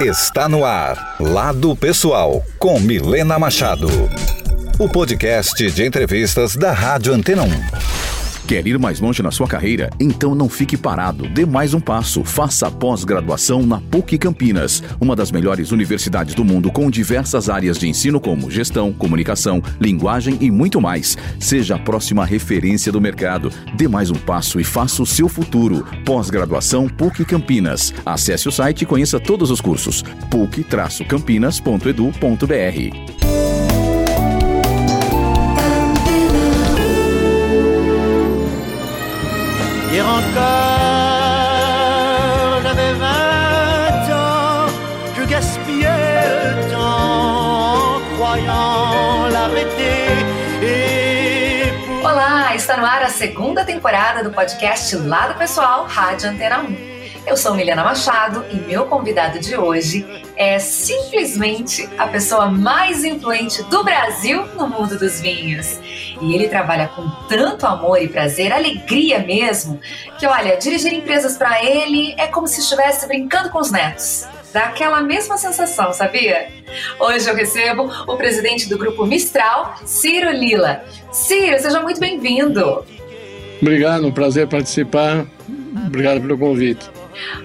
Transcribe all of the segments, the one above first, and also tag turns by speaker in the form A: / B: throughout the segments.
A: Está no ar, Lado Pessoal, com Milena Machado. O podcast de entrevistas da Rádio Antena 1.
B: Quer ir mais longe na sua carreira? Então não fique parado. Dê mais um passo. Faça pós-graduação na PUC Campinas, uma das melhores universidades do mundo com diversas áreas de ensino como gestão, comunicação, linguagem e muito mais. Seja a próxima referência do mercado. Dê mais um passo e faça o seu futuro. Pós-graduação PUC Campinas. Acesse o site e conheça todos os cursos. puc-campinas.edu.br.
C: encore, j'avais vingt ans, je gaspillais le temps, croyant l'arrêter.
D: Olá, está no ar a segunda temporada do podcast Lado Pessoal Rádio Antena 1. Eu sou Milena Machado e meu convidado de hoje é simplesmente a pessoa mais influente do Brasil no mundo dos vinhos. E ele trabalha com tanto amor e prazer, alegria mesmo, que olha, dirigir empresas para ele é como se estivesse brincando com os netos. Dá aquela mesma sensação, sabia? Hoje eu recebo o presidente do grupo Mistral, Ciro Lila. Ciro, seja muito bem-vindo.
E: Obrigado, um prazer participar. Obrigado pelo convite.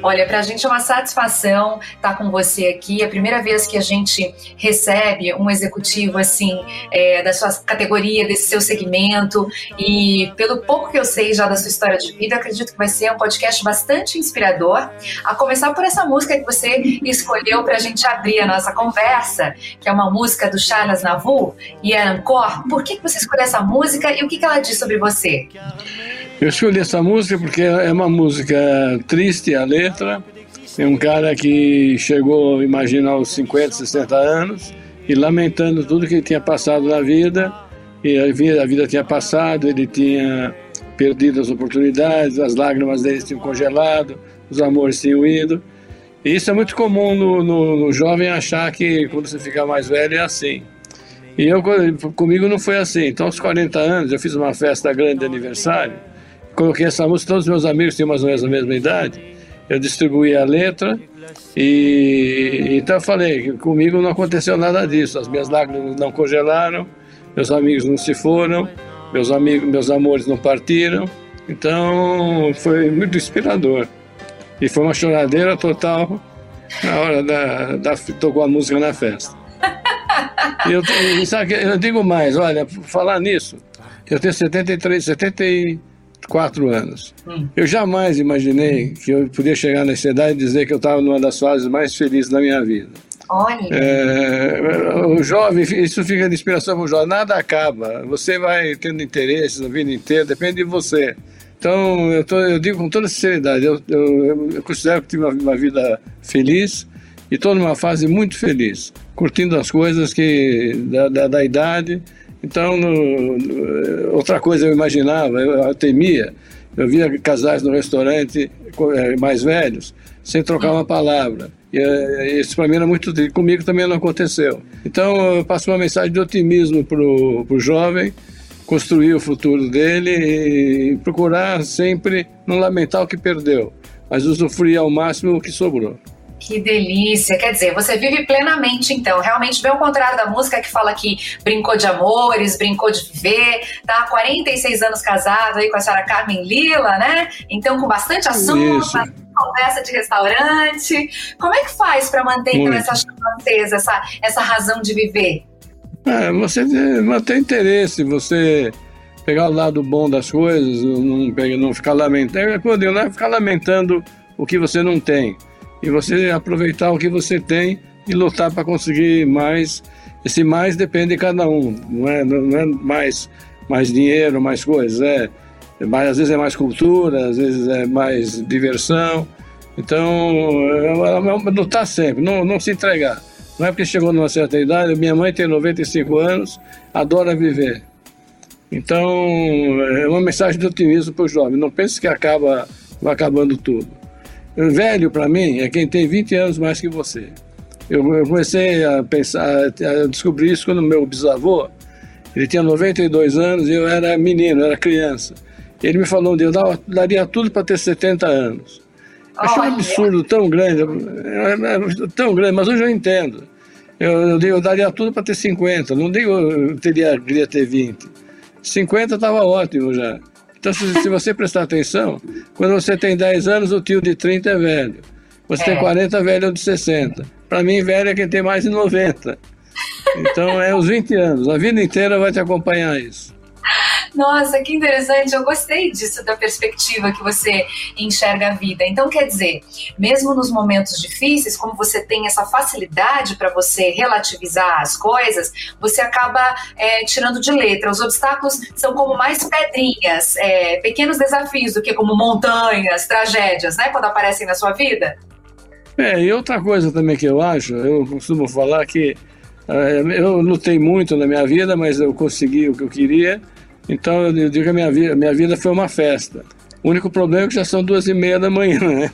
D: Olha, para a gente é uma satisfação estar com você aqui. É a primeira vez que a gente recebe um executivo assim é, da sua categoria, desse seu segmento. E pelo pouco que eu sei já da sua história de vida, acredito que vai ser um podcast bastante inspirador. A começar por essa música que você escolheu para a gente abrir a nossa conversa, que é uma música do Charles Navour e é Encore. Por que, você escolheu essa música e o que ela diz sobre você?
E: Eu escolhi essa música porque é uma música triste, a letra. É um cara que chegou, imagina, aos 50, 60 anos e lamentando tudo que ele tinha passado na vida. E a vida, a vida tinha passado, ele tinha perdido as oportunidades, as lágrimas dele tinham congelado, os amores tinham ido. E isso é muito comum no, no, no jovem achar que quando você fica mais velho é assim. E eu, comigo não foi assim. Então, aos 40 anos, eu fiz uma festa grande de aniversário coloquei essa música, todos os meus amigos tinham mais ou menos a mesma idade, eu distribuí a letra e então eu falei que comigo não aconteceu nada disso, as minhas lágrimas não congelaram, meus amigos não se foram, meus amigos, meus amores não partiram, então foi muito inspirador. E foi uma choradeira total na hora da, da tocou a música na festa. E eu, sabe, eu digo mais, olha, falar nisso, eu tenho 73, 73 quatro anos. Hum. Eu jamais imaginei que eu podia chegar nessa idade e dizer que eu estava numa das fases mais felizes da minha vida.
D: Olha.
E: É, o jovem, isso fica de inspiração para o jovem. Nada acaba. Você vai tendo interesses a vida inteira, depende de você. Então, eu, tô, eu digo com toda sinceridade, eu, eu, eu considero que tive uma, uma vida feliz e estou numa fase muito feliz, curtindo as coisas que da, da, da idade então, no, no, outra coisa eu imaginava, eu, eu temia, eu via casais no restaurante eh, mais velhos, sem trocar uma palavra. E eh, isso para mim era muito triste. Comigo também não aconteceu. Então, eu passo uma mensagem de otimismo para o jovem, construir o futuro dele e procurar sempre não lamentar o que perdeu, mas usufruir ao máximo o que sobrou.
D: Que delícia! Quer dizer, você vive plenamente, então. Realmente, bem ao contrário da música que fala que brincou de amores, brincou de viver, tá? 46 anos casado aí com a senhora Carmen Lila, né? Então, com bastante assunto, bastante conversa de restaurante. Como é que faz para manter então, essa chanteza, essa, essa razão de viver?
E: É, você manter interesse, você pegar o lado bom das coisas, não, não ficar lamentando. É quando eu não é ficar lamentando o que você não tem e você aproveitar o que você tem e lutar para conseguir mais. Esse mais depende de cada um, não é, não é mais, mais dinheiro, mais coisas, é, é mais, às vezes é mais cultura, às vezes é mais diversão. Então, é, é, lutar sempre, não, não se entregar. Não é porque chegou numa certa idade, minha mãe tem 95 anos, adora viver. Então, é uma mensagem de otimismo para os jovens. Não pense que acaba, vai acabando tudo. Velho, para mim, é quem tem 20 anos mais que você. Eu, eu comecei a pensar, a descobrir isso quando meu bisavô, ele tinha 92 anos e eu era menino, era criança. Ele me falou um dia, eu daria tudo para ter 70 anos. Achei um absurdo tão grande, tão grande, mas hoje eu entendo. Eu, eu, eu daria tudo para ter 50, não digo eu teria, queria ter 20. 50 estava ótimo já. Então, se, se, você prestar atenção, quando você tem 10 anos, o tio de 30 é velho. Você é. tem 40, velho é de 60. Para mim, velho é quem tem mais de 90. Então, é os 20 anos. A vida inteira vai te acompanhar isso.
D: Nossa, que interessante. Eu gostei disso, da perspectiva que você enxerga a vida. Então, quer dizer, mesmo nos momentos difíceis, como você tem essa facilidade para você relativizar as coisas, você acaba é, tirando de letra. Os obstáculos são como mais pedrinhas, é, pequenos desafios do que como montanhas, tragédias, né? Quando aparecem na sua vida.
E: É, e outra coisa também que eu acho, eu costumo falar que é, eu lutei muito na minha vida, mas eu consegui o que eu queria. Então eu digo que a minha vida, minha vida foi uma festa. O único problema é que já são duas e meia da manhã, né?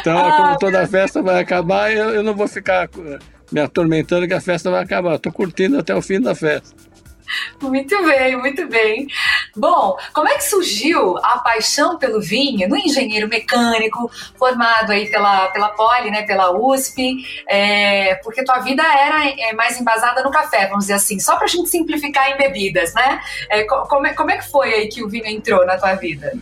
E: Então, ah, como toda festa vai acabar, eu, eu não vou ficar me atormentando que a festa vai acabar. Estou curtindo até o fim da festa.
D: Muito bem, muito bem. Bom, como é que surgiu a paixão pelo vinho no engenheiro mecânico, formado aí pela, pela Poli, né, pela USP, é, porque tua vida era é, mais embasada no café, vamos dizer assim, só para a gente simplificar em bebidas, né? É, como, é, como é que foi aí que o vinho entrou na tua vida?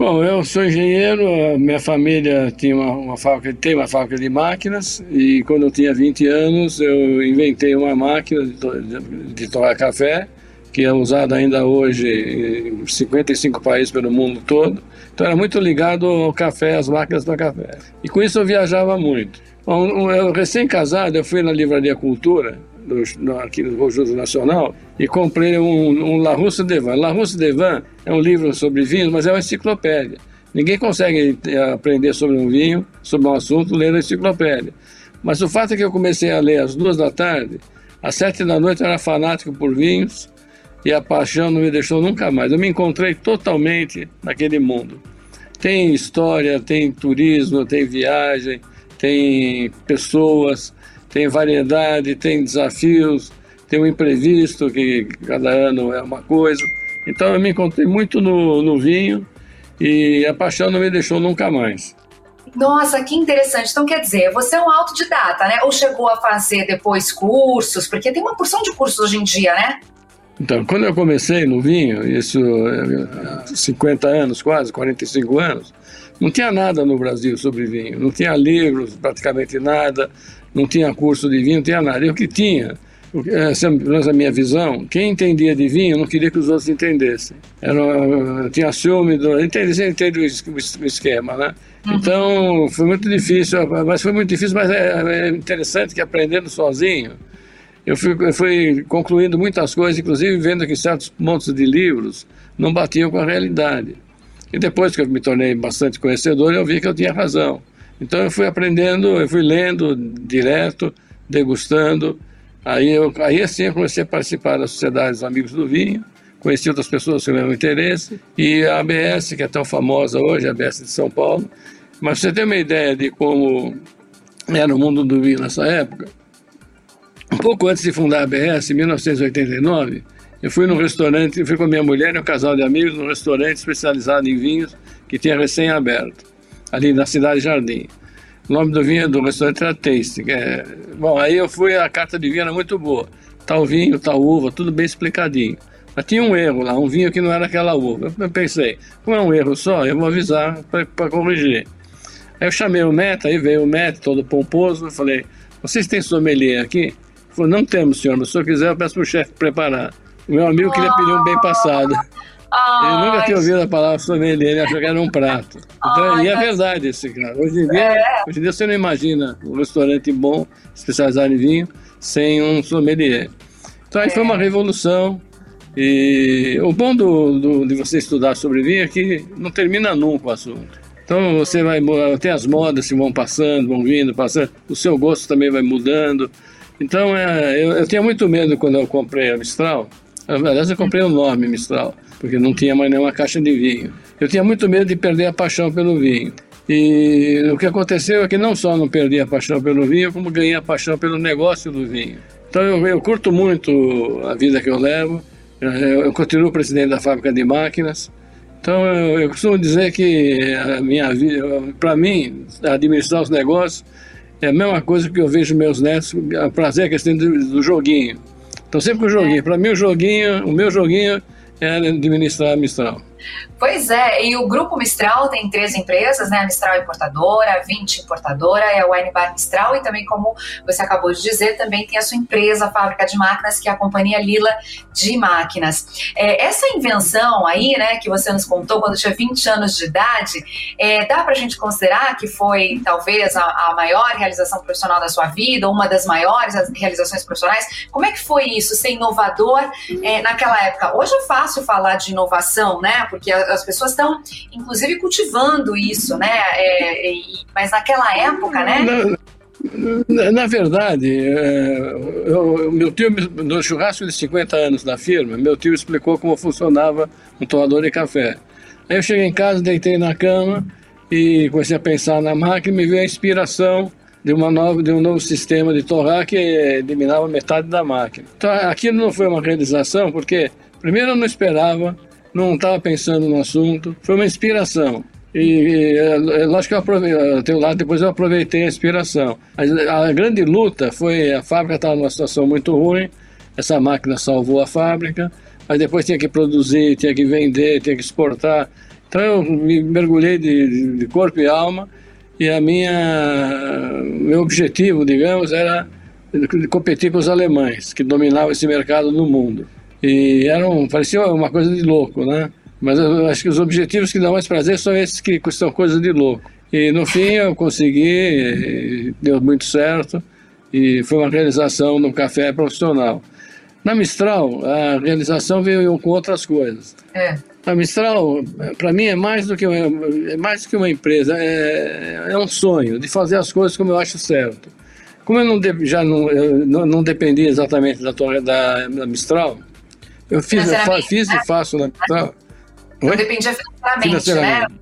E: Bom, eu sou engenheiro, minha família tinha uma, uma fábrica, tem uma fábrica de máquinas e quando eu tinha 20 anos eu inventei uma máquina de, de, de café que é usada ainda hoje em 55 países pelo mundo todo. Então era muito ligado ao café, às máquinas para café. E com isso eu viajava muito. Eu recém-casado, eu fui na Livraria Cultura no, aqui no Conjunto Nacional e comprei um, um La Russe Devan. La Russe Devan é um livro sobre vinho, mas é uma enciclopédia. Ninguém consegue eh, aprender sobre um vinho, sobre um assunto, lendo a enciclopédia. Mas o fato é que eu comecei a ler às duas da tarde, às sete da noite eu era fanático por vinhos e a paixão não me deixou nunca mais. Eu me encontrei totalmente naquele mundo. Tem história, tem turismo, tem viagem, tem pessoas, tem variedade, tem desafios, tem o um imprevisto, que cada ano é uma coisa. Então eu me encontrei muito no, no vinho e a paixão não me deixou nunca mais.
D: Nossa, que interessante. Então, quer dizer, você é um autodidata, né? Ou chegou a fazer depois cursos? Porque tem uma porção de cursos hoje em dia, né?
E: Então, quando eu comecei no vinho, isso 50 anos, quase 45 anos, não tinha nada no Brasil sobre vinho, não tinha livros, praticamente nada, não tinha curso de vinho, não tinha nada. E o que tinha, essa é a minha visão, quem entendia de vinho não queria que os outros entendessem. Era, tinha ciúme, do, entende, você entende o esquema, né? Uhum. Então, foi muito difícil, mas foi muito difícil, mas é, é interessante que aprendendo sozinho, eu fui, eu fui concluindo muitas coisas, inclusive vendo que certos montes de livros não batiam com a realidade. E depois que eu me tornei bastante conhecedor, eu vi que eu tinha razão. Então eu fui aprendendo, eu fui lendo direto, degustando. Aí, eu, aí assim eu comecei a participar da Sociedade dos Amigos do Vinho, conheci outras pessoas com o mesmo interesse, e a ABS, que é tão famosa hoje, a ABS de São Paulo. Mas você tem uma ideia de como era o mundo do vinho nessa época, um pouco antes de fundar a ABS, em 1989, eu fui num restaurante, eu fui com a minha mulher e um casal de amigos num restaurante especializado em vinhos que tinha recém-aberto, ali na Cidade Jardim. O nome do vinho do restaurante era Taste. É... Bom, aí eu fui, a carta de vinho era muito boa. Tal vinho, tal uva, tudo bem explicadinho. Mas tinha um erro lá, um vinho que não era aquela uva. Eu pensei, como é um erro só, eu vou avisar para corrigir. Aí eu chamei o Meta, aí veio o Meta, todo pomposo, eu falei, vocês têm sommelier aqui? Falou, não temos, senhor, mas se o senhor quiser, eu peço para o chefe preparar. Meu amigo queria pedir um bem passado. Ele nunca tinha ouvido a palavra sommelier, ele achou que era um prato. Então, e é verdade esse cara. Hoje em, dia, é. hoje em dia você não imagina um restaurante bom, especializado em vinho, sem um sommelier. Então aí é. foi uma revolução. E o bom do, do, de você estudar sobre vinho é que não termina nunca o assunto. Então você vai, tem as modas que vão passando, vão vindo, passando, o seu gosto também vai mudando. Então, é, eu, eu tinha muito medo quando eu comprei a Mistral. Aliás, eu comprei o um nome Mistral, porque não tinha mais nenhuma caixa de vinho. Eu tinha muito medo de perder a paixão pelo vinho. E o que aconteceu é que não só não perdi a paixão pelo vinho, como ganhei a paixão pelo negócio do vinho. Então eu, eu curto muito a vida que eu levo. Eu, eu continuo presidente da fábrica de máquinas Então, eu, eu costumo dizer que a minha vida, para mim, administrar os negócios é a mesma coisa que eu vejo meus netos, o prazer que eles têm do, do joguinho. Então, sempre com o joguinho. Para mim, o joguinho, o meu joguinho é administrar a Mistral.
D: Pois é, e o Grupo Mistral tem três empresas, né? A Mistral Importadora, a 20 Importadora, é o Wine Bar Mistral e também, como você acabou de dizer, também tem a sua empresa, a Fábrica de Máquinas, que é a Companhia Lila de Máquinas. É, essa invenção aí, né, que você nos contou quando tinha 20 anos de idade, é, dá para a gente considerar que foi talvez a, a, maior realização profissional da sua vida, ou uma das maiores realizações profissionais? Como é que foi isso, ser inovador é, naquela época? Hoje é fácil falar de inovação, né? Porque as pessoas estão, inclusive, cultivando isso, né? É, mas naquela época, né?
E: Na, na verdade, é, eu, meu tio, no churrasco de 50 anos da firma, meu tio explicou como funcionava um torrador de café. Aí eu cheguei em casa, deitei na cama e comecei a pensar na máquina e me veio a inspiração de, uma nova, de um novo sistema de torrar que eliminava metade da máquina. Então aquilo não foi uma realização, porque primeiro eu não esperava não estava pensando no assunto, foi uma inspiração. E é, é, lógico que eu aproveitei, lado, depois eu aproveitei a inspiração. A, a grande luta foi, a fábrica estava numa situação muito ruim, essa máquina salvou a fábrica, mas depois tinha que produzir, tinha que vender, tinha que exportar. Então eu me mergulhei de, de corpo e alma e a minha, meu objetivo, digamos, era competir com os alemães, que dominavam esse mercado no mundo. E era um, parecia uma coisa de louco, né? Mas eu acho que os objetivos que dão mais prazer são esses que são coisas de louco. E no fim eu consegui, deu muito certo, e foi uma realização no café profissional. Na Mistral, a realização veio com outras coisas. É. A Mistral, para mim, é mais do que uma, é mais do que uma empresa, é, é um sonho de fazer as coisas como eu acho certo. Como eu não de, já não, eu não, não, dependia exatamente da, da, da Mistral, eu fiz, eu fiz e faço na Mistral.
D: Não dependia financeiramente, financeiramente, né?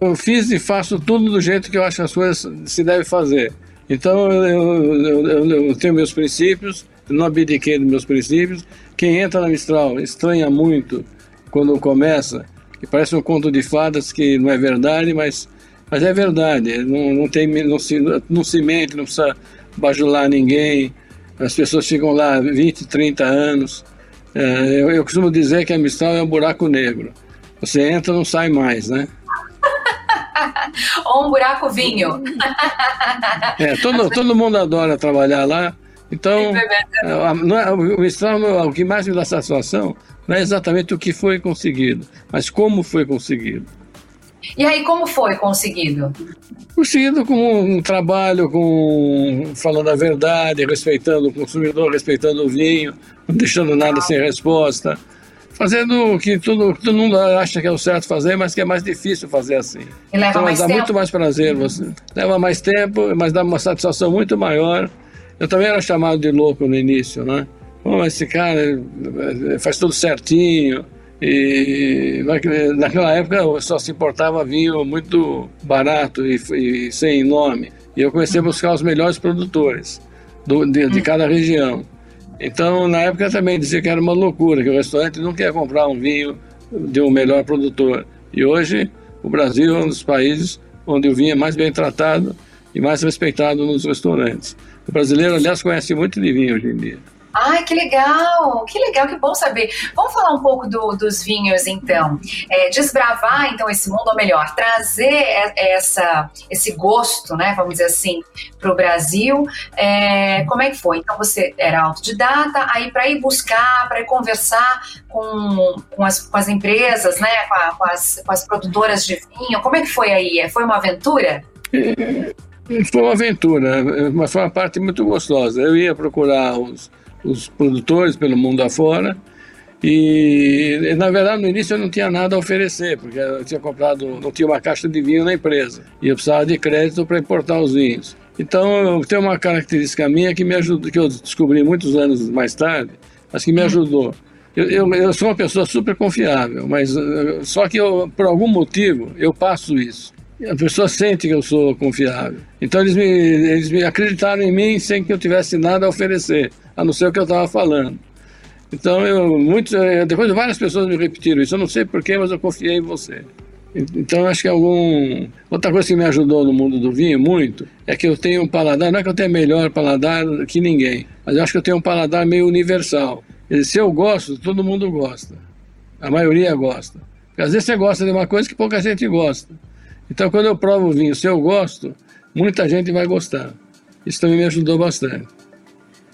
E: Eu fiz e faço tudo do jeito que eu acho que as coisas se devem fazer. Então eu, eu, eu, eu tenho meus princípios, não abdiquei dos meus princípios. Quem entra na Mistral estranha muito quando começa, que parece um conto de fadas que não é verdade, mas, mas é verdade. Não, não, tem, não, se, não se mente, não precisa bajular ninguém. As pessoas ficam lá 20, 30 anos. É, eu, eu costumo dizer que a Mistral é um buraco negro. Você entra não sai mais, né?
D: Ou um buraco vinho.
E: é, todo, todo mundo adora trabalhar lá. Então, é, não é, o Mistral, o que mais me dá satisfação não é exatamente o que foi conseguido, mas como foi conseguido.
D: E aí, como foi conseguido?
E: Conseguido com um trabalho, com falando a verdade, respeitando o consumidor, respeitando o vinho, não deixando nada sem resposta fazendo o que todo, todo mundo acha que é o certo fazer, mas que é mais difícil fazer assim.
D: E leva
E: então,
D: mais
E: dá
D: tempo.
E: muito mais prazer. Você leva mais tempo, mas dá uma satisfação muito maior. Eu também era chamado de louco no início, né? Pô, mas esse cara eh, faz tudo certinho. E naquela época só se importava vinho muito barato e, e sem nome. E eu comecei a buscar os melhores produtores do, de, de cada região. Então, na época também dizia que era uma loucura, que o restaurante não quer comprar um vinho de um melhor produtor. E hoje, o Brasil é um dos países onde o vinho é mais bem tratado e mais respeitado nos restaurantes. O brasileiro, aliás, conhece muito de vinho hoje em dia.
D: Ai, que legal, que legal, que bom saber. Vamos falar um pouco do, dos vinhos, então. É, desbravar, então, esse mundo, ou melhor, trazer essa, esse gosto, né, vamos dizer assim, para o Brasil. É, como é que foi? Então, você era autodidata, aí para ir buscar, para ir conversar com, com, as, com as empresas, né, com, a, com, as, com as produtoras de vinho, como é que foi aí? Foi uma aventura?
E: Foi uma aventura, mas foi uma parte muito gostosa. Eu ia procurar os os produtores pelo mundo afora. E, na verdade, no início eu não tinha nada a oferecer, porque eu tinha comprado, não tinha uma caixa de vinho na empresa. E eu precisava de crédito para importar os vinhos. Então, tem uma característica minha que me ajudou, que eu descobri muitos anos mais tarde, mas que me ajudou. Eu, eu, eu sou uma pessoa super confiável, mas eh, só que eu, por algum motivo eu passo isso. A pessoa sente que eu sou confiável. Então eles me, eles me acreditaram em mim sem que eu tivesse nada a oferecer, a não ser o que eu estava falando. Então, eu, muitos, eh, depois várias pessoas me repetiram isso. Eu não sei porquê, mas eu confiei em você. Então, acho que algum. Outra coisa que me ajudou no mundo do vinho muito é que eu tenho um paladar. Não é que eu tenha melhor paladar que ninguém, mas eu acho que eu tenho um paladar meio universal. Se eu gosto, todo mundo gosta. A maioria gosta. Porque às vezes você gosta de uma coisa que pouca gente gosta. Então, quando eu provo o vinho, se eu gosto, muita gente vai gostar. Isso também me ajudou bastante.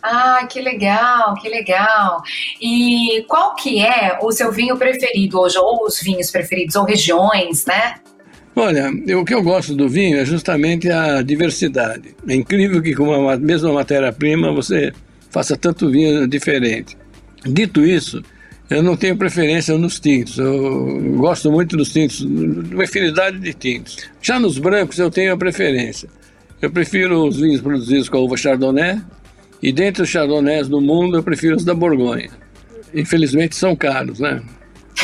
D: Ah, que legal, que legal. E qual que é o seu vinho preferido hoje, ou os vinhos preferidos, ou regiões, né?
E: Olha, o que eu gosto do vinho é justamente a diversidade. É incrível que com a mesma matéria-prima você faça tanto vinho diferente. Dito isso, eu não tenho preferência nos tintos. Eu gosto muito dos tintos, uma infinidade de tintos. Já nos brancos eu tenho a preferência. Eu prefiro os vinhos produzidos com a uva Chardonnay, e dentre os chardonnays do mundo, eu prefiro os da Borgonha. Infelizmente são caros, né?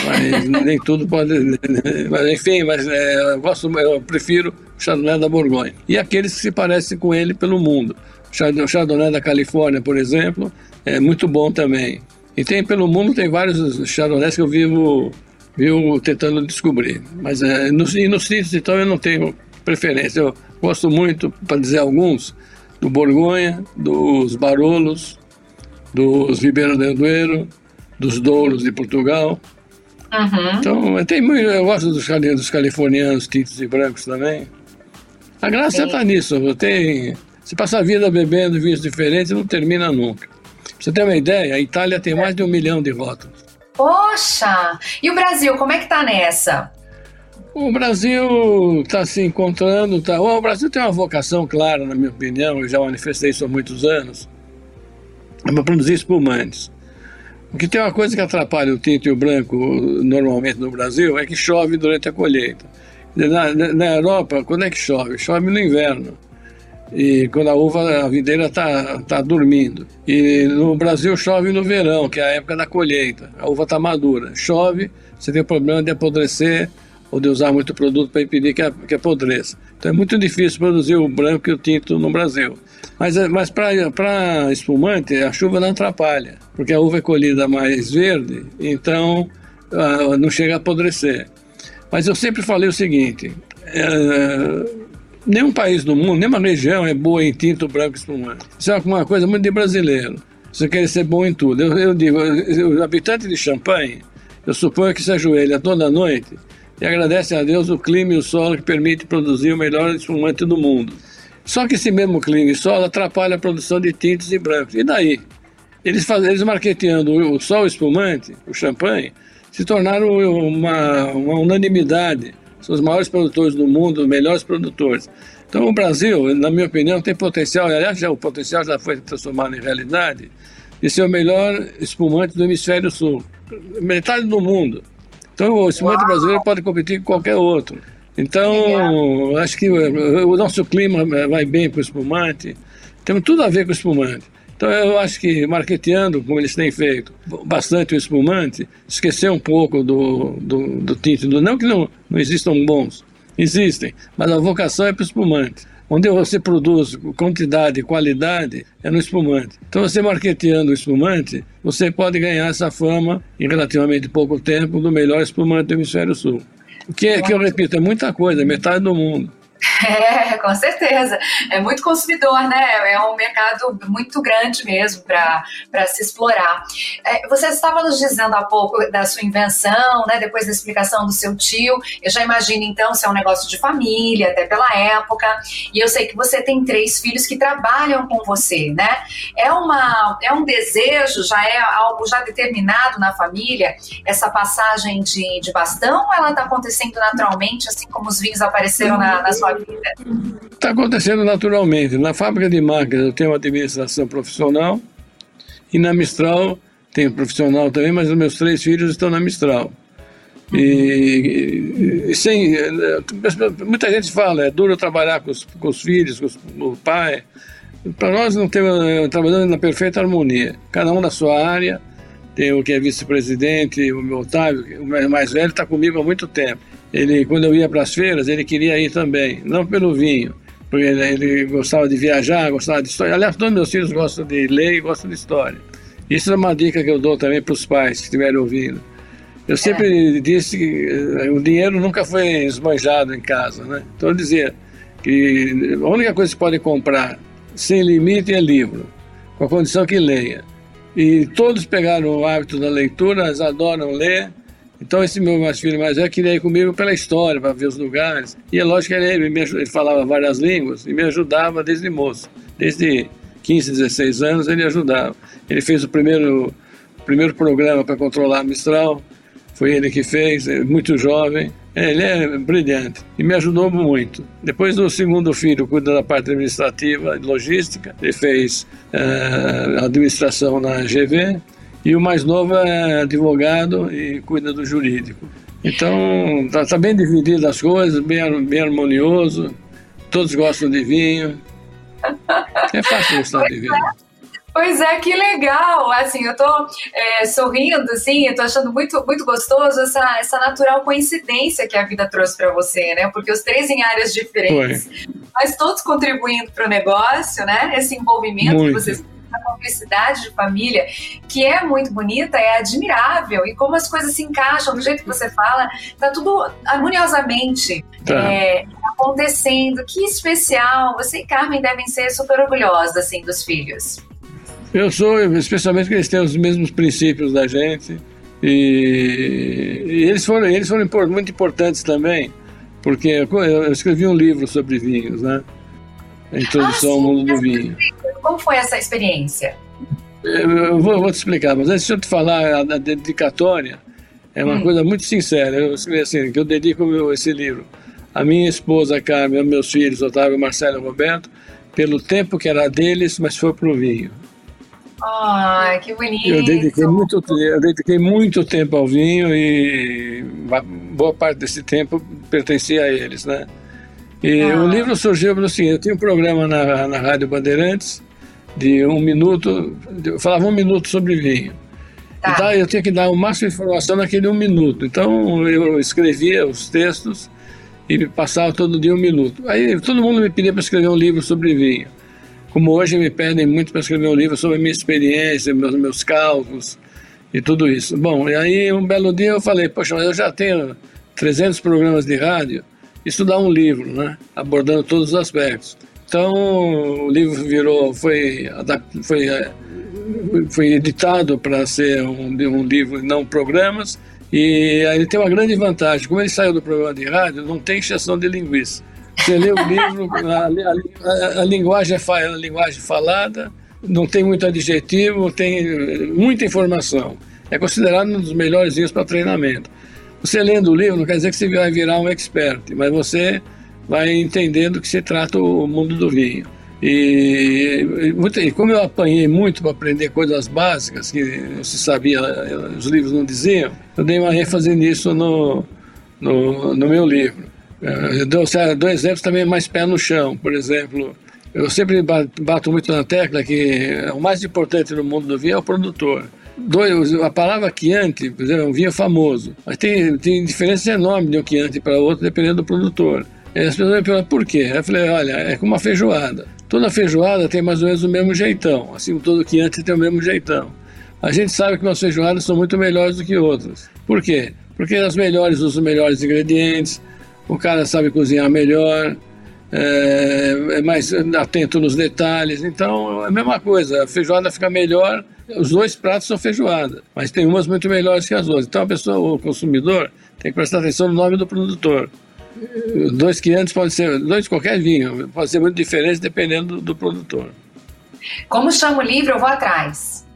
E: Mas nem tudo pode. Mas, enfim, mas é, eu, gosto, eu prefiro o chardonnay da Borgonha. E aqueles que se parecem com ele pelo mundo. O chardonnay da Califórnia, por exemplo, é muito bom também. E tem pelo mundo, tem vários chardonnays que eu vivo, vivo tentando descobrir. Mas é, no, e nos sítios, então, eu não tenho preferência. Eu gosto muito, para dizer alguns, do Borgonha, dos Barolos, dos Ribeiro del Duero, dos Douros de Portugal. Uhum. Então, tem muito, eu gosto dos, dos californianos, tintos e brancos também. A graça está nisso. Tem, se passa a vida bebendo vinhos diferentes, não termina nunca. Pra você ter uma ideia, a Itália tem mais de um milhão de rótulos.
D: Poxa! E o Brasil, como é que tá nessa?
E: O Brasil está se encontrando. Tá... O Brasil tem uma vocação clara, na minha opinião, eu já manifestei isso há muitos anos, é para produzir espumantes. Porque tem uma coisa que atrapalha o tinto e o branco normalmente no Brasil é que chove durante a colheita. Na, na Europa, quando é que chove? Chove no inverno. E quando a uva, a videira está tá dormindo. E no Brasil chove no verão, que é a época da colheita. A uva está madura. Chove, você tem o problema de apodrecer ou de usar muito produto para impedir que, a, que apodreça. Então é muito difícil produzir o branco e o tinto no Brasil. Mas, é, mas para espumante, a chuva não atrapalha, porque a uva é colhida mais verde, então uh, não chega a apodrecer. Mas eu sempre falei o seguinte: uh, nenhum país do mundo, nenhuma região é boa em tinto branco e espumante. Isso é uma coisa muito de brasileiro. Você quer ser bom em tudo. Eu, eu digo, os habitantes de Champagne, eu suponho que se ajoelha toda noite e agradecem a Deus o clima e o solo que permite produzir o melhor espumante do mundo. Só que esse mesmo clima e solo atrapalha a produção de tintes e brancos. E daí? Eles, faz, eles marketeando o sol espumante, o champanhe, se tornaram uma, uma unanimidade. São os maiores produtores do mundo, os melhores produtores. Então o Brasil, na minha opinião, tem potencial, aliás, já, o potencial já foi transformado em realidade, de ser o melhor espumante do hemisfério sul. Metade do mundo. Então, o espumante Uau. brasileiro pode competir com qualquer outro. Então, acho que o nosso clima vai bem com o espumante. Tem tudo a ver com o espumante. Então, eu acho que marketeando, como eles têm feito, bastante o espumante, esquecer um pouco do, do, do tinto. Não que não, não existam bons, existem, mas a vocação é para o espumante. Onde você produz quantidade e qualidade é no espumante. Então, você marketeando o espumante, você pode ganhar essa fama em relativamente pouco tempo do melhor espumante do hemisfério sul. O que, é, que eu repito, é muita coisa, é metade do mundo.
D: É, com certeza. É muito consumidor, né? É um mercado muito grande mesmo para se explorar. É, você estava nos dizendo há pouco da sua invenção, né? Depois da explicação do seu tio. Eu já imagino, então, se é um negócio de família, até pela época. E eu sei que você tem três filhos que trabalham com você, né? É, uma, é um desejo, já é algo já determinado na família, essa passagem de, de bastão, ou ela está acontecendo naturalmente, assim como os vinhos apareceram na, na sua sua vida?
E: Está acontecendo naturalmente. Na fábrica de máquinas eu tenho uma administração profissional e na Mistral tenho profissional também, mas os meus três filhos estão na Mistral. E, e, sem, muita gente fala, é duro trabalhar com os, com os filhos, com, os, com o pai. Para nós não temos trabalhando na perfeita harmonia, cada um na sua área. Tem o que é vice-presidente, o meu Otávio, o mais velho, está comigo há muito tempo. Ele, quando eu ia para as feiras, ele queria ir também, não pelo vinho, porque ele, ele, gostava de viajar, gostava de história. Aliás, todos meus filhos gostam de ler e gostam de história. Isso é uma dica que eu dou também para os pais que estiverem ouvindo. Eu sempre é. disse que eh, o dinheiro nunca foi esbanjado em casa, né? Então eu dizia que a única coisa que pode comprar sem limite é livro, com a condição que leia. E todos pegaram o hábito da leitura, eles adoram ler. Então esse meu mais filho mais velho queria ir comigo pela história, para ver os lugares. E é lógico que ele, ele falava várias línguas e me ajudava desde moço. Desde 15, 16 anos ele ajudava. Ele fez o primeiro, primeiro programa para controlar a Mistral, foi ele que fez, é muito jovem. Ele é brilhante e me ajudou muito. Depois do segundo filho, cuida da parte administrativa e logística, ele fez uh, administração na GV e o mais novo é advogado e cuida do jurídico. Então, está tá bem dividido as coisas, bem, bem harmonioso, todos gostam de vinho. É fácil gostar de vinho.
D: Pois é, que legal! Assim, eu tô é, sorrindo, assim, eu tô achando muito, muito gostoso essa, essa natural coincidência que a vida trouxe para você, né? Porque os três em áreas diferentes, Foi. mas todos contribuindo para o negócio, né? Esse envolvimento muito. que vocês a cumplicidade de família, que é muito bonita, é admirável. E como as coisas se encaixam, do jeito que você fala, tá tudo harmoniosamente tá. é, acontecendo. Que especial! Você e Carmen devem ser super orgulhosos, assim, dos filhos.
E: Eu sou, especialmente porque eles têm os mesmos princípios da gente. E, e eles foram, eles foram muito importantes também, porque eu escrevi um livro sobre vinhos, né? A introdução ah, ao mundo do vinho.
D: Como foi essa experiência?
E: Eu vou, vou te explicar, mas antes de eu te falar a, a dedicatória, é uma hum. coisa muito sincera. Eu escrevi assim, que eu dedico meu, esse livro à minha esposa Carmen, aos meus filhos, Otávio, Marcelo e Roberto, pelo tempo que era deles, mas foi para o vinho.
D: Ai, que bonito.
E: Eu dediquei muito, eu dediquei muito tempo ao vinho e boa parte desse tempo pertencia a eles, né? E ah. o livro surgiu pelo seguinte, eu tinha um programa na, na Rádio Bandeirantes de um minuto, eu falava um minuto sobre vinho. Tá. Então eu tinha que dar o máximo de informação naquele um minuto. Então eu escrevia os textos e passava todo dia um minuto. Aí todo mundo me pedia para escrever um livro sobre vinho. Como hoje me pedem muito para escrever um livro sobre a minha experiência, meus, meus cálculos e tudo isso. Bom, e aí um belo dia eu falei, poxa, mas eu já tenho 300 programas de rádio, dá um livro, né? Abordando todos os aspectos. Então o livro virou, foi, foi, é, foi editado para ser um, um livro não programas e ele tem uma grande vantagem. Como ele saiu do programa de rádio, não tem exceção de linguiça. Você lê o livro, a, a, a, linguagem é a linguagem falada, não tem muito adjetivo, tem muita informação. É considerado um dos melhores livros para treinamento. Você lendo o livro não quer dizer que você vai virar um expert, mas você vai entendendo que se trata o mundo do vinho. E, e como eu apanhei muito para aprender coisas básicas que não se sabia, os livros não diziam, eu dei uma ênfase nisso no, no, no meu livro. Eu dou, dou exemplos também mais pé no chão. Por exemplo, eu sempre bato muito na tecla que o mais importante no mundo do vinho é o produtor. Dois, a palavra Chianti, por exemplo, é um vinho famoso, mas tem, tem diferença enorme de um Chianti para outro dependendo do produtor. As pessoas me perguntam por quê? Eu falei, olha, é como uma feijoada. Toda feijoada tem mais ou menos o mesmo jeitão, assim todo Chianti tem o mesmo jeitão. A gente sabe que umas feijoadas são muito melhores do que outras. Por quê? Porque as melhores usam melhores ingredientes, o cara sabe cozinhar melhor, é, é, mais atento nos detalhes. Então, é a mesma coisa, a feijoada fica melhor, os dois pratos são feijoada, mas tem umas muito melhores que as outras. Então, a pessoa, o consumidor, tem que prestar atenção no nome do produtor. Dois que antes pode ser, dois qualquer vinho, pode ser muito diferente dependendo do, do produtor.
D: Como chama o livro? Eu vou atrás.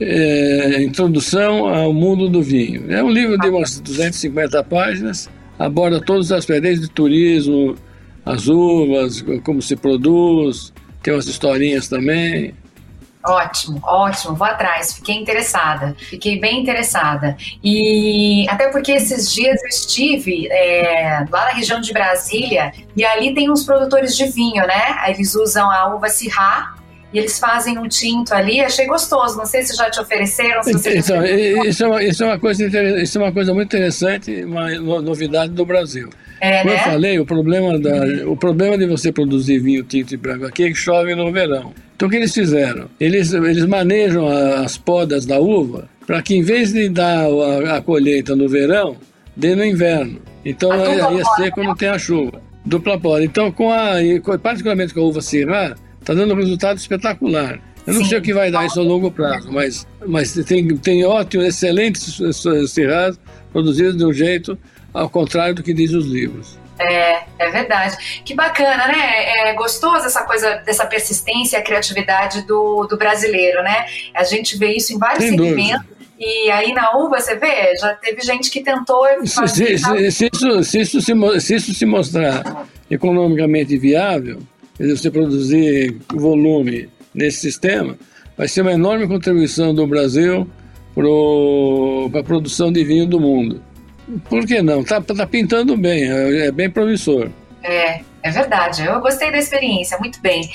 E: É, Introdução ao Mundo do Vinho. É um livro de umas 250 páginas aborda todos os aspectos, desde turismo, as uvas, como se produz, tem umas historinhas também.
D: Ótimo, ótimo, vou atrás, fiquei interessada, fiquei bem interessada. E até porque esses dias eu estive é, lá na região de Brasília e ali tem uns produtores de vinho, né? Eles usam a uva Syrah e eles fazem um tinto ali, achei gostoso. Não sei se já te ofereceram. Se você
E: então, isso, é uma, isso, é uma coisa isso é uma coisa muito interessante, uma novidade do Brasil.
D: É,
E: Como
D: né?
E: eu falei, o problema, da, o problema de você produzir vinho tinto e branco aqui é que chove no verão. Então o que eles fizeram? Eles, eles manejam as podas da uva para que em vez de dar a, a colheita no verão, dê no inverno. Então
D: dupla
E: aí é seco, não tem a chuva. Dupla poda. Então, com a, particularmente com a uva Syrah, está dando um resultado espetacular. Eu não
D: Sim.
E: sei o que vai dar isso a longo prazo, mas, mas tem, tem ótimos, excelentes Syrahs produzidos de um jeito ao contrário do que diz os livros.
D: É, é verdade. Que bacana, né? É gostoso essa coisa dessa persistência e a criatividade do, do brasileiro, né? A gente vê isso em vários
E: Sem dúvida.
D: segmentos. E aí na uva, você vê, já teve gente que tentou
E: Se, se- se- se isso, se, isso se, se isso se mostrar economicamente viável, quer dizer, você produzir volume nesse sistema, vai ser uma enorme contribuição do Brasil para a produção de vinho do mundo. Por que não? Está tá pintando bem, é, é bem promissor.
D: É, é verdade. Eu gostei da experiência, muito bem.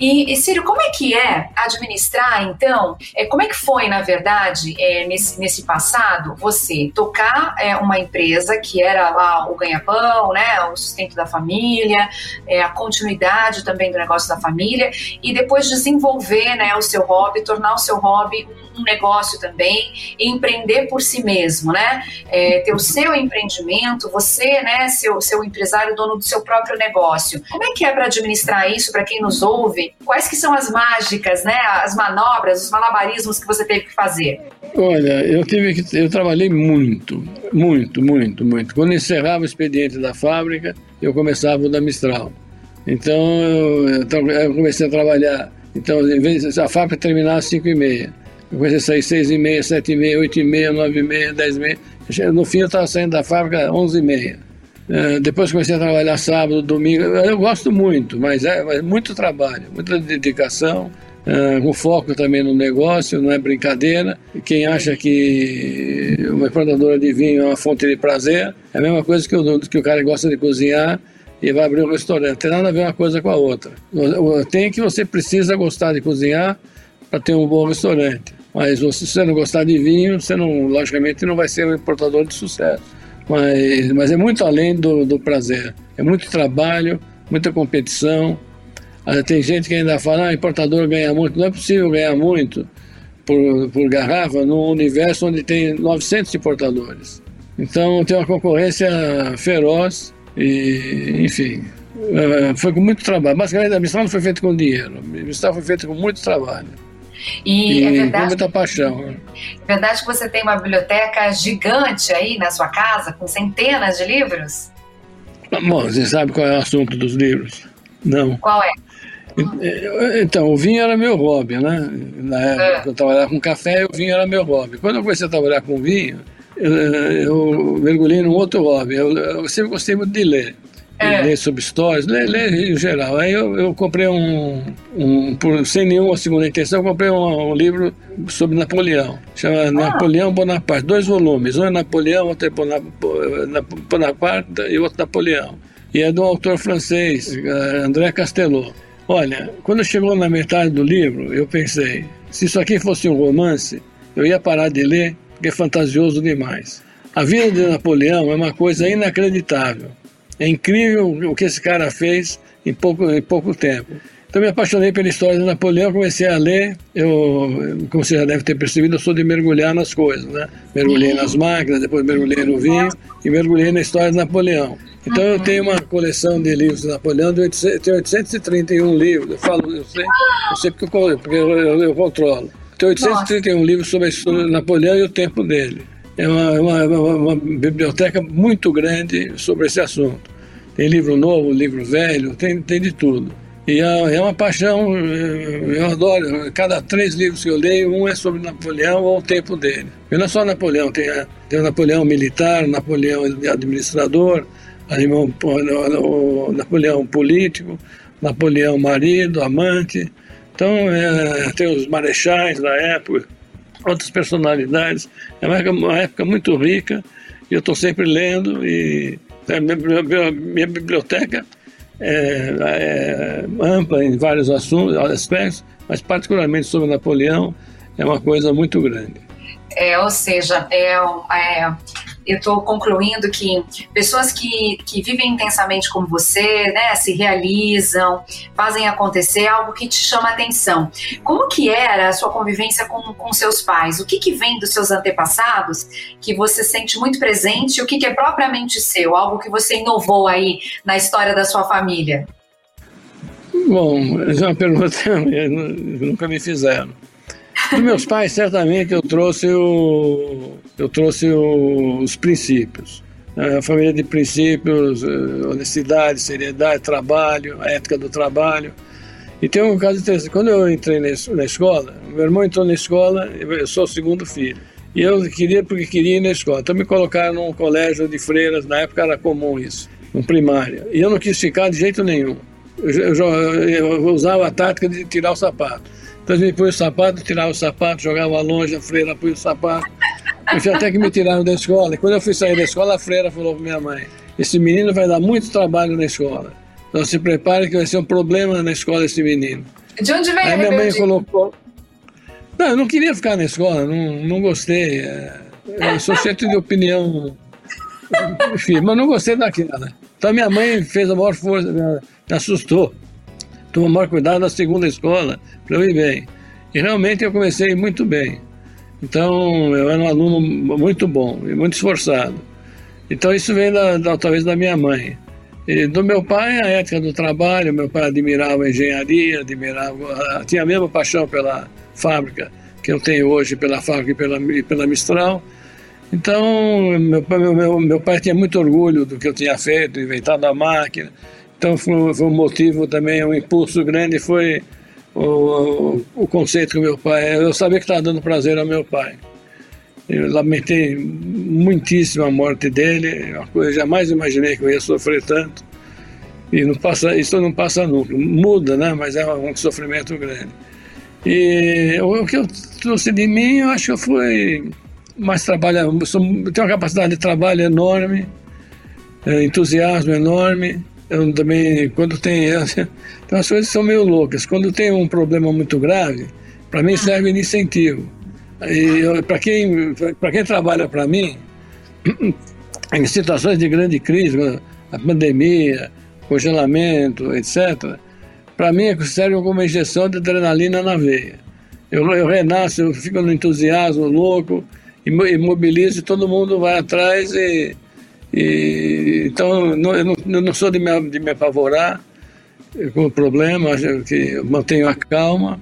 D: E, e Círio, como é que é administrar, então? É, como é que foi, na verdade, é, nesse, nesse passado, você tocar é, uma empresa que era lá o ganha-pão, né, o sustento da família, é, a continuidade também do negócio da família, e depois desenvolver né, o seu hobby, tornar o seu hobby um, um negócio também, empreender por si mesmo, né? É, ter o seu empreendimento, você, né, seu, seu empresário, dono do seu próprio negócio. Como é que é para administrar isso para quem nos ouve? Quais que são as mágicas, né, as manobras, os malabarismos que você teve que fazer?
E: Olha, eu tive que eu trabalhei muito, muito, muito, muito. Quando encerrava o expediente da fábrica, eu começava o da Mistral. Então eu, eu comecei a trabalhar. Então, a fábrica terminava às 5 e meia. Eu comecei a sair 6 e meia, 7 e meia, 8 e meia, 9 e meia, 10 e meia. No fim eu estava saindo da fábrica 11 e meia. Eh, depois comecei a trabalhar sábado, domingo. Eu gosto muito, mas é, mas muito trabalho, muita dedicação, eh, com foco também no negócio, não é brincadeira. Quem acha que uma importadora de vinho é uma fonte de prazer, é a mesma coisa que o, que o cara gosta de cozinhar e vai abrir um restaurante. Não tem nada a ver uma coisa com a outra. Tem que você precisa gostar de cozinhar para ter um bom restaurante. Mas se você não gostar de vinho, você não, logicamente não vai ser um importador de sucesso. Mas, mas é muito além do, do prazer. É muito trabalho, muita competição. Ah, Tem gente que ainda fala, ah, importador ganha muito. Não é possível ganhar muito por, por garrafa num universo onde tem 900 importadores. Então tem uma concorrência feroz e, enfim, eh, foi com muito trabalho. Basicamente a missão não foi feita com dinheiro, a missão foi feita com muito trabalho
D: E,
E: e,
D: é
E: com
D: verdade,
E: muita paixão. né?
D: é verdade que você tem uma biblioteca gigante aí na sua casa, com centenas de livros?
E: Bom, você sabe qual é o assunto dos livros? Não.
D: Qual é?
E: Então, o vinho era meu hobby, né? Na época
D: É.
E: que eu trabalhava com café, o vinho era meu hobby. Quando eu comecei a trabalhar com vinho, eu, eu mergulhei num outro hobby. Eu, eu sempre gostei muito de ler.
D: É.
E: Ler sobre histórias, ler, ler em geral. Aí eu, eu comprei um, um, sem nenhuma segunda intenção, eu comprei um, um livro sobre Napoleão. Chama Napoleão Bonaparte, dois volumes. Um é Napoleão, outro é Bo- Bonaparte e outro Napoleão. E é de um autor francês, eh, André Castelot. Olha, quando chegou na metade do livro, eu pensei, se isso aqui fosse um romance, eu ia parar de ler, porque é fantasioso demais. A vida de Napoleão é uma coisa inacreditável. É incrível o que esse cara fez em pouco, em pouco tempo. Então me apaixonei pela história de Napoleão, comecei a ler. Eu, como você já deve ter percebido, eu sou de mergulhar nas coisas, né? Mergulhei nas máquinas, depois mergulhei no vinho e mergulhei na história de Napoleão. Então eu tenho uma coleção de livros de Napoleão, de 800, tem 831 livros. Eu falo, eu sei, eu sei porque eu, porque eu, eu- eu controlo. Tem 831 livros sobre a história de Napoleão e o tempo dele. É uma, uma, uma- uma biblioteca muito grande sobre esse assunto. Tem livro novo, livro velho, tem, tem de tudo. E é, é uma paixão, eu adoro. Cada três livros que eu leio, um é sobre Napoleão ou o tempo dele. E não é só Napoleão, tem, tem o Napoleão militar, Napoleão administrador, o Napoleão político, Napoleão marido, amante. Então, é, tem os marechais da época, outras personalidades. É uma época, uma época muito rica e eu estou sempre lendo e a minha, minha- minha biblioteca é, é ampla em vários assuntos, aspectos, mas particularmente sobre Napoleão é uma coisa muito grande.
D: É, ou seja, é, é, eu estou concluindo que pessoas que, que vivem intensamente como você, né, se realizam, fazem acontecer algo que te chama atenção. Como que era a sua convivência com, com seus pais? O que, que vem dos seus antepassados que você sente muito presente o que, que é propriamente seu? Algo que você inovou aí na história da sua família?
E: Bom, essa é uma pergunta que nunca me fizeram. Dos meus pais, certamente eu trouxe, o, eu trouxe o, os princípios. A família de princípios, eh, honestidade, seriedade, trabalho, ética do trabalho. E tem um caso interessante. Quando eu entrei na escola, meu irmão entrou na escola, eu sou o segundo filho. E eu queria porque queria ir na escola. Então me colocaram num colégio de freiras, na época era comum isso, um primário. E eu não quis ficar de jeito nenhum. Eu, eu, eu usava a tática de tirar o sapato. Então me põe o sapato, tirava o sapato, jogava longe, a freira põe o sapato. Eu tinha até que me tiraram da escola. E quando eu fui sair da escola, a freira falou para minha mãe: Esse menino vai dar muito trabalho na escola. Então se prepare que vai ser um problema na escola esse menino.
D: De onde vem
E: Aí minha mãe colocou. Não, eu não queria ficar na escola, não, não gostei. É, eu sou cheio de opinião. Enfim, mas não gostei daquela. Então minha mãe fez a maior força, me assustou tomou maior cuidado na segunda escola para eu ir bem. E realmente eu comecei muito bem. Então eu era um aluno muito bom e muito esforçado. Então isso vem da, da, talvez da minha mãe. E do meu pai, a ética do trabalho, meu pai admirava a engenharia, admirava, tinha a mesma paixão pela fábrica que eu tenho hoje, pela fábrica e pela, e pela Mistral. Então, meu, meu, meu pai tinha muito orgulho do que eu tinha feito, inventado a máquina. Então foi, foi um motivo também, um impulso grande foi o, o conceito que meu pai. Eu sabia que estava dando prazer ao meu pai. Eu lamentei muitíssimo a morte dele, uma coisa jamais imaginei que eu ia sofrer tanto. E não passa, isso não passa nunca. Muda, né? Mas é um sofrimento grande. E o que eu trouxe de mim, eu acho que fui mais trabalhar, tenho uma capacidade de trabalho enorme, é, entusiasmo enorme eu também, quando tem. Então as coisas são meio loucas. Quando tem um problema muito grave, para mim serve de incentivo. E para quem, quem trabalha para mim, em situações de grande crise, a pandemia, congelamento, etc., para mim é serve como uma injeção de adrenalina na veia. Eu, eu renasço, eu fico no entusiasmo louco, e mobilizo e todo mundo vai atrás e e, então, não, eu, não, eu não sou de me, de me apavorar com o problema, que mantenho a calma.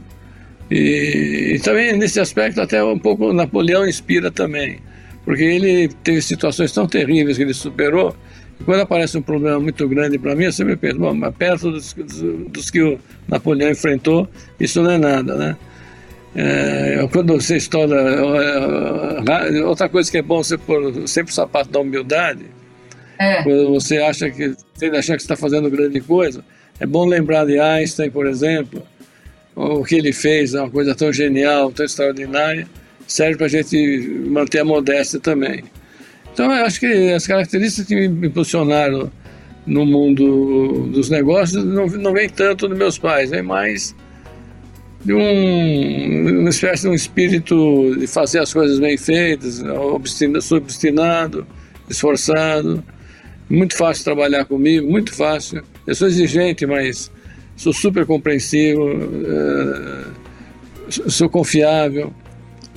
E: E, e, também, nesse aspecto, até um pouco Napoleão inspira também, porque ele teve situações tão terríveis que ele superou. Quando aparece um problema muito grande para mim, eu sempre penso, bom, mas perto dos, dos, dos, que o Napoleão enfrentou, isso não é nada, né? É, quando você estoura. Outra coisa que é bom você pôr sempre o sapato da humildade, é. Quando você acha que, sem achar que está fazendo grande coisa, é bom lembrar de Einstein, por exemplo, o que ele fez, uma coisa tão genial, tão extraordinária, serve para a gente manter a modéstia também. Então, eu acho que as características que me impulsionaram no mundo dos negócios não, não vem tanto dos meus pais, vem mais de um, uma espécie de um espírito de fazer as coisas bem feitas, obstinado, obstinado esforçado, muito fácil trabalhar comigo, muito fácil. Eu sou exigente, mas sou super compreensivo, uh, sou confiável.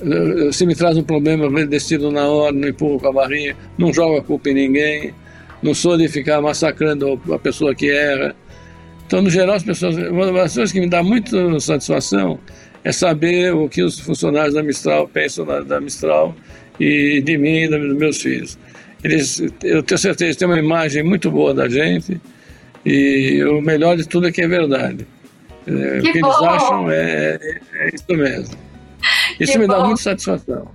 E: Uh, se me traz um problema, eu decido na hora, não empurro com a barrinha, não jogo a culpa em ninguém, não sou de ficar massacrando a pessoa que erra. Então, no geral, as pessoas, uma das coisas que me dá muita satisfação é saber o que os funcionários da Mistral pensam da, Mistral e de mim e dos meus filhos. Eles, eu tenho certeza que têm uma imagem muito boa da gente e o melhor de tudo é que é verdade. É, o que bom. eles acham é, é, isso mesmo. Isso que me bom. dá muita satisfação.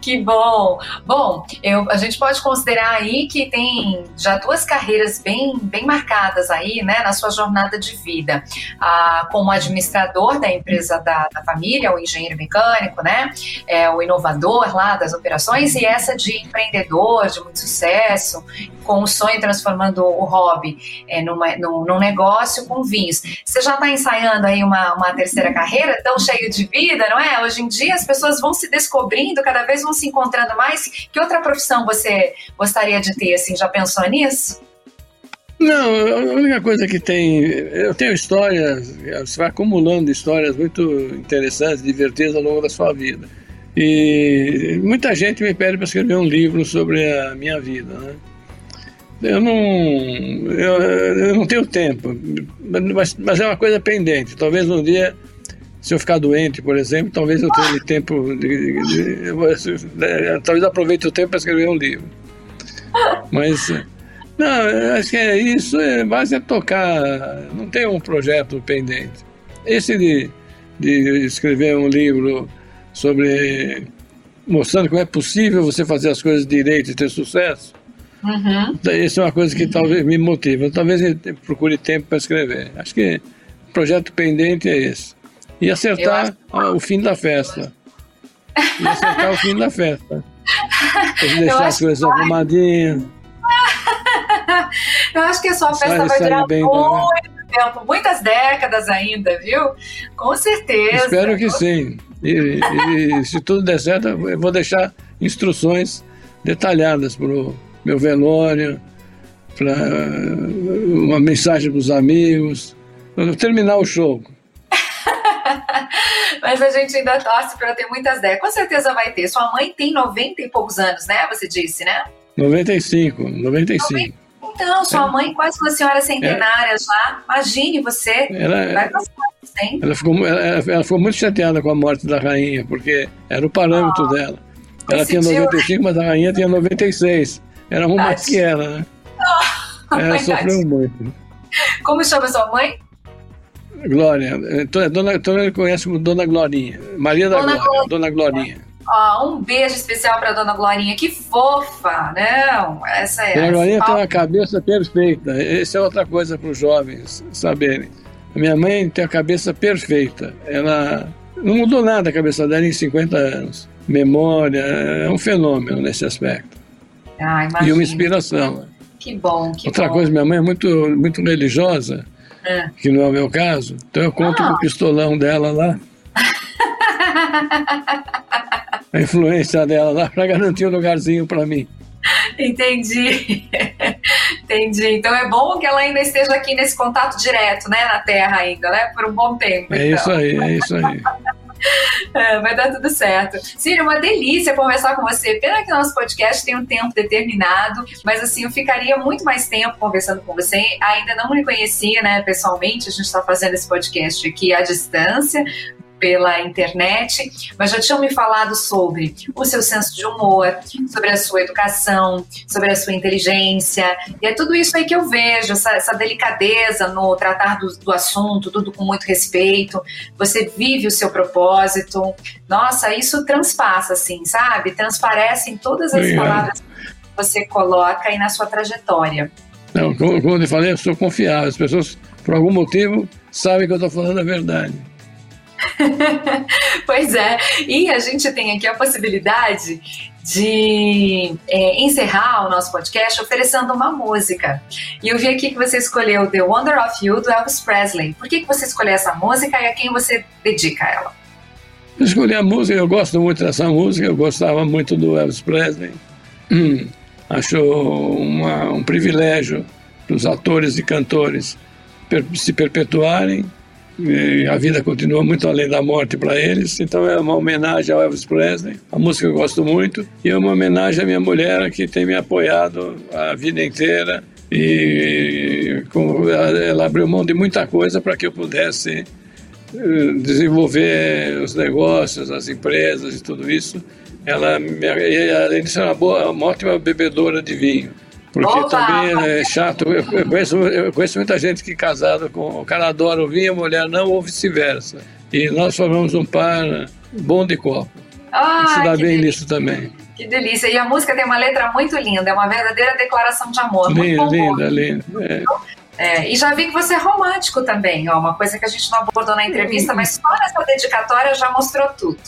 D: Que bom! Bom, eu, a gente pode considerar aí que tem já duas carreiras bem, bem marcadas aí, né, na sua jornada de vida. Ah, como administrador da empresa da, da, família, o engenheiro mecânico, né, é, o inovador lá das operações, e essa de empreendedor, de muito sucesso, com o sonho transformando o hobby é, numa, num, num negócio com vinhos. Você já está ensaiando aí uma, uma terceira carreira tão cheio de vida, não é? Hoje em dia as pessoas vão se descobrindo cada vez vão se encontrando mais. Que outra profissão você gostaria de ter, assim, já pensou nisso?
E: Não, a única coisa que tem. Eu tenho histórias, você vai acumulando histórias muito interessantes, divertidas ao longo da sua vida. E muita gente me pede para escrever um livro sobre a minha vida, né? Eu não, eu, eu não tenho tempo, mas, mas, é uma coisa pendente. Talvez um dia, se eu ficar doente, por exemplo, talvez eu tenha tempo, de, de, de, talvez aproveite o tempo para escrever um livro. Mas não, acho que é isso, é, base é tocar, não tem um projeto pendente. Esse de, de escrever um livro sobre mostrando como é possível você fazer as coisas direito e ter sucesso, uhum. isso é uma coisa que talvez me motive. Talvez eu procure tempo para escrever. Acho que o projeto pendente é esse. E acertar acho... o fim da festa. E acertar o fim da festa. Deixar as coisas arrumadinhas.
D: Eu acho que a sua festa vai durar muito tempo, muitas décadas ainda, viu? Com certeza.
E: Espero que sim. E, e se tudo der certo, eu vou deixar instruções detalhadas para o meu velório, para uma mensagem para os amigos, terminar o show.
D: Mas a gente ainda torce para ter muitas décadas. Com certeza vai ter. Sua mãe tem 90 e poucos anos, né? Você disse, né?
E: 95, 95.
D: Então, sua é. mãe quase uma senhora centenária é. já. Imagine você. Ela, vai passar
E: ela ficou, ela, ela, ficou muito chateada com a morte da rainha, porque era o parâmetro oh, dela. Ela tinha 95, mas a rainha tinha 96. Era uma mais que ela, né? Oh, ela sofreu muito.
D: Como chama sua mãe?
E: Glória. Dona, todo mundo conhece como Dona Glorinha. Maria da Dona Glória. Dona Glorinha.
D: Ó, um beijo especial para Dona Glorinha, que fofa, não? Essa é.
E: Dona Glorinha tem uma cabeça perfeita. Essa é outra coisa para os jovens saberem. A minha mãe tem a cabeça perfeita. Ela não mudou nada a cabeça dela em 50 anos. Memória, é um fenômeno nesse aspecto.
D: Ah,
E: e uma inspiração.
D: Que bom, que
E: Outra
D: bom.
E: coisa, minha mãe é muito, muito religiosa, é. que não é o meu caso. Então eu conto ah. com o pistolão dela lá. a influência dela lá para garantir um lugarzinho para mim.
D: Entendi. Entendi. Então é bom que ela ainda esteja aqui nesse contato direto, né, na Terra ainda, né, por um bom tempo.
E: É
D: então.
E: isso aí, é isso aí.
D: É, vai dar tudo certo. Círio, uma delícia conversar com você. Pena que nosso podcast tem um tempo determinado, mas assim, eu ficaria muito mais tempo conversando com você. Ainda não me conhecia, né, pessoalmente. A gente está fazendo esse podcast aqui à distância, pela internet, mas já tinham me falado sobre o seu senso de humor, sobre a sua educação, sobre a sua inteligência. E é tudo isso aí que eu vejo, essa, essa delicadeza no tratar do, do, assunto, tudo com muito respeito. Você vive o seu propósito. Nossa, isso transpassa, assim, sabe? Transparece em todas as palavras que você coloca aí na sua trajetória.
E: Não, como, como eu falei, eu sou confiável. As pessoas, por algum motivo, sabem que eu estou falando a verdade.
D: pois é, e a gente tem aqui a possibilidade de é, encerrar o nosso podcast oferecendo uma música. E eu vi aqui que você escolheu The Wonder of You do Elvis Presley. Por que, que você escolheu essa música e a quem você dedica ela?
E: Eu escolhi a música, eu gosto muito dessa música, eu gostava muito do Elvis Presley. Hum, acho uma, um privilégio dos atores e cantores per se perpetuarem a vida continua muito além da morte para eles. Então é uma homenagem ao Elvis Presley, a música eu gosto muito, e é uma homenagem à minha mulher que tem me apoiado a vida inteira e ela abriu mão de muita coisa para que eu pudesse eh, desenvolver os negócios, as empresas e tudo isso. Ela, além disso, é uma, boa, uma ótima bebedora de vinho. Porque Opa! também é chato. Eu conheço, eu conheço muita gente que é casada com. O cara adora o vinho, a mulher não, ou vice-versa. E nós formamos um par bom de copo. Ah, se dá bem delícia. nisso também.
D: Que delícia. E a música tem uma letra muito linda, é uma verdadeira declaração de amor.
E: Linda, linda, linda. É.
D: É, e já vi que você é romântico também, ó, uma coisa que a gente não abordou na entrevista, mas só nessa dedicatória já mostrou tudo.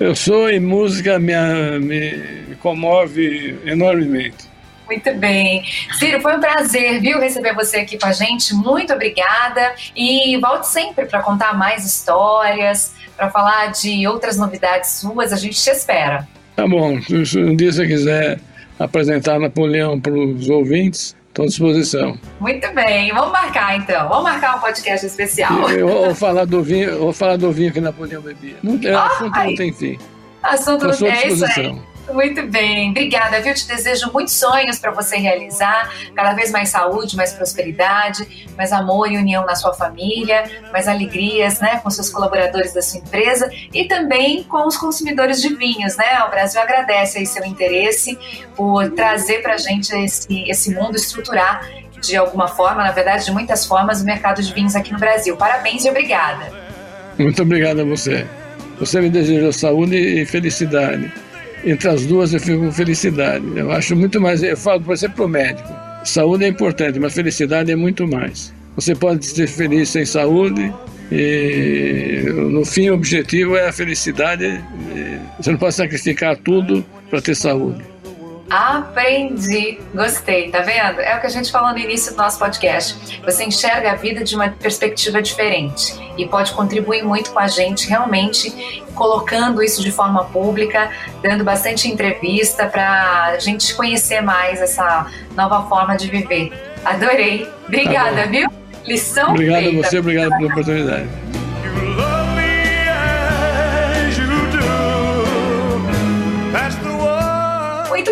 E: Eu sou e música me, me comove enormemente.
D: Muito bem. Ciro, foi um prazer, viu, receber você aqui com a gente. Muito obrigada. E volte sempre para contar mais histórias, para falar de outras novidades suas. A gente te espera.
E: Tá bom. Se um dia você quiser apresentar Napoleão para os ouvintes, estou à disposição.
D: Muito bem, vamos marcar então. Vamos marcar um podcast especial.
E: Eu vou falar do vinho, vou falar do vinho que Napoleão bebia. Não, é, ah, assunto não tem fim.
D: Assunto não tem é isso aí. Muito bem, obrigada, viu? Te desejo muitos sonhos para você realizar, cada vez mais saúde, mais prosperidade, mais amor e união na sua família, mais alegrias, né, com seus colaboradores da sua empresa e também com os consumidores de vinhos, né? O Brasil agradece aí seu interesse por trazer para a gente esse, esse mundo, estruturar de alguma forma, na verdade, de muitas formas, o mercado de vinhos aqui no Brasil. Parabéns e obrigada.
E: Muito obrigado a você. Você me deseja saúde e felicidade entre as duas eu fico com felicidade. Eu acho muito mais, eu falo, por exemplo, para o médico, saúde é importante, mas felicidade é muito mais. Você pode ser feliz sem saúde e no fim o objetivo é a felicidade. Você não pode sacrificar tudo para ter saúde.
D: Aprendi, gostei, tá vendo? É o que a gente falou no início do nosso podcast. Você enxerga a vida de uma perspectiva diferente e pode contribuir muito com a gente, realmente colocando isso de forma pública, dando bastante entrevista para a gente conhecer mais essa nova forma de viver. Adorei. Obrigada, tá viu? Lição
E: Obrigado feita. a você, obrigado pela oportunidade.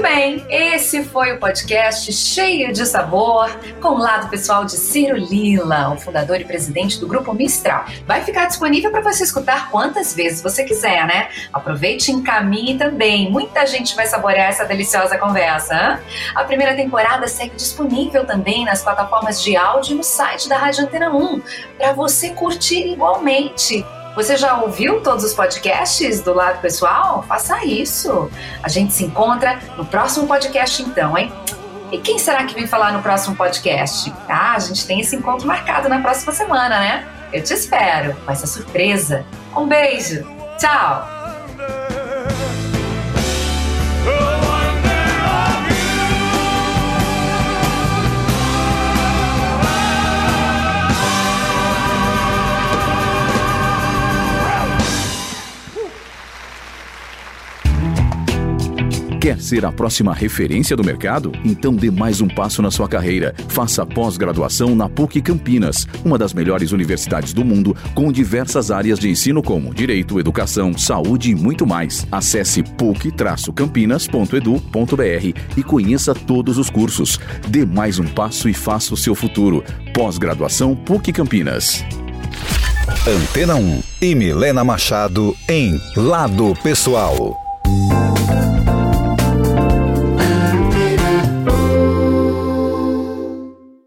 D: Bem, esse foi o podcast cheio de sabor, com o lado pessoal de Ciro Lila, o fundador e presidente do Grupo Mistral. Vai ficar disponível para você escutar quantas vezes você quiser, né? Aproveite e encaminhe também. Muita gente vai saborear essa deliciosa conversa. Hein? A primeira temporada segue disponível também nas plataformas de áudio e no site da Rádio Antena 1, para você curtir igualmente. Você já ouviu todos os podcasts do lado pessoal? Faça isso. A gente se encontra no próximo podcast então, hein? E quem será que vem falar no próximo podcast? Ah, a gente tem esse encontro marcado na próxima semana, né? Eu te espero. Vai ser surpresa. Um beijo. Tchau.
B: Quer ser a próxima referência do mercado? Então dê mais um passo na sua carreira. Faça pós-graduação na PUC Campinas, uma das melhores universidades do mundo, com diversas áreas de ensino como direito, educação, saúde e muito mais. Acesse puc-campinas.edu.br e conheça todos os cursos. Dê mais um passo e faça o seu futuro. Pós-graduação PUC Campinas.
A: Antena 1 e Milena Machado em Lado Pessoal.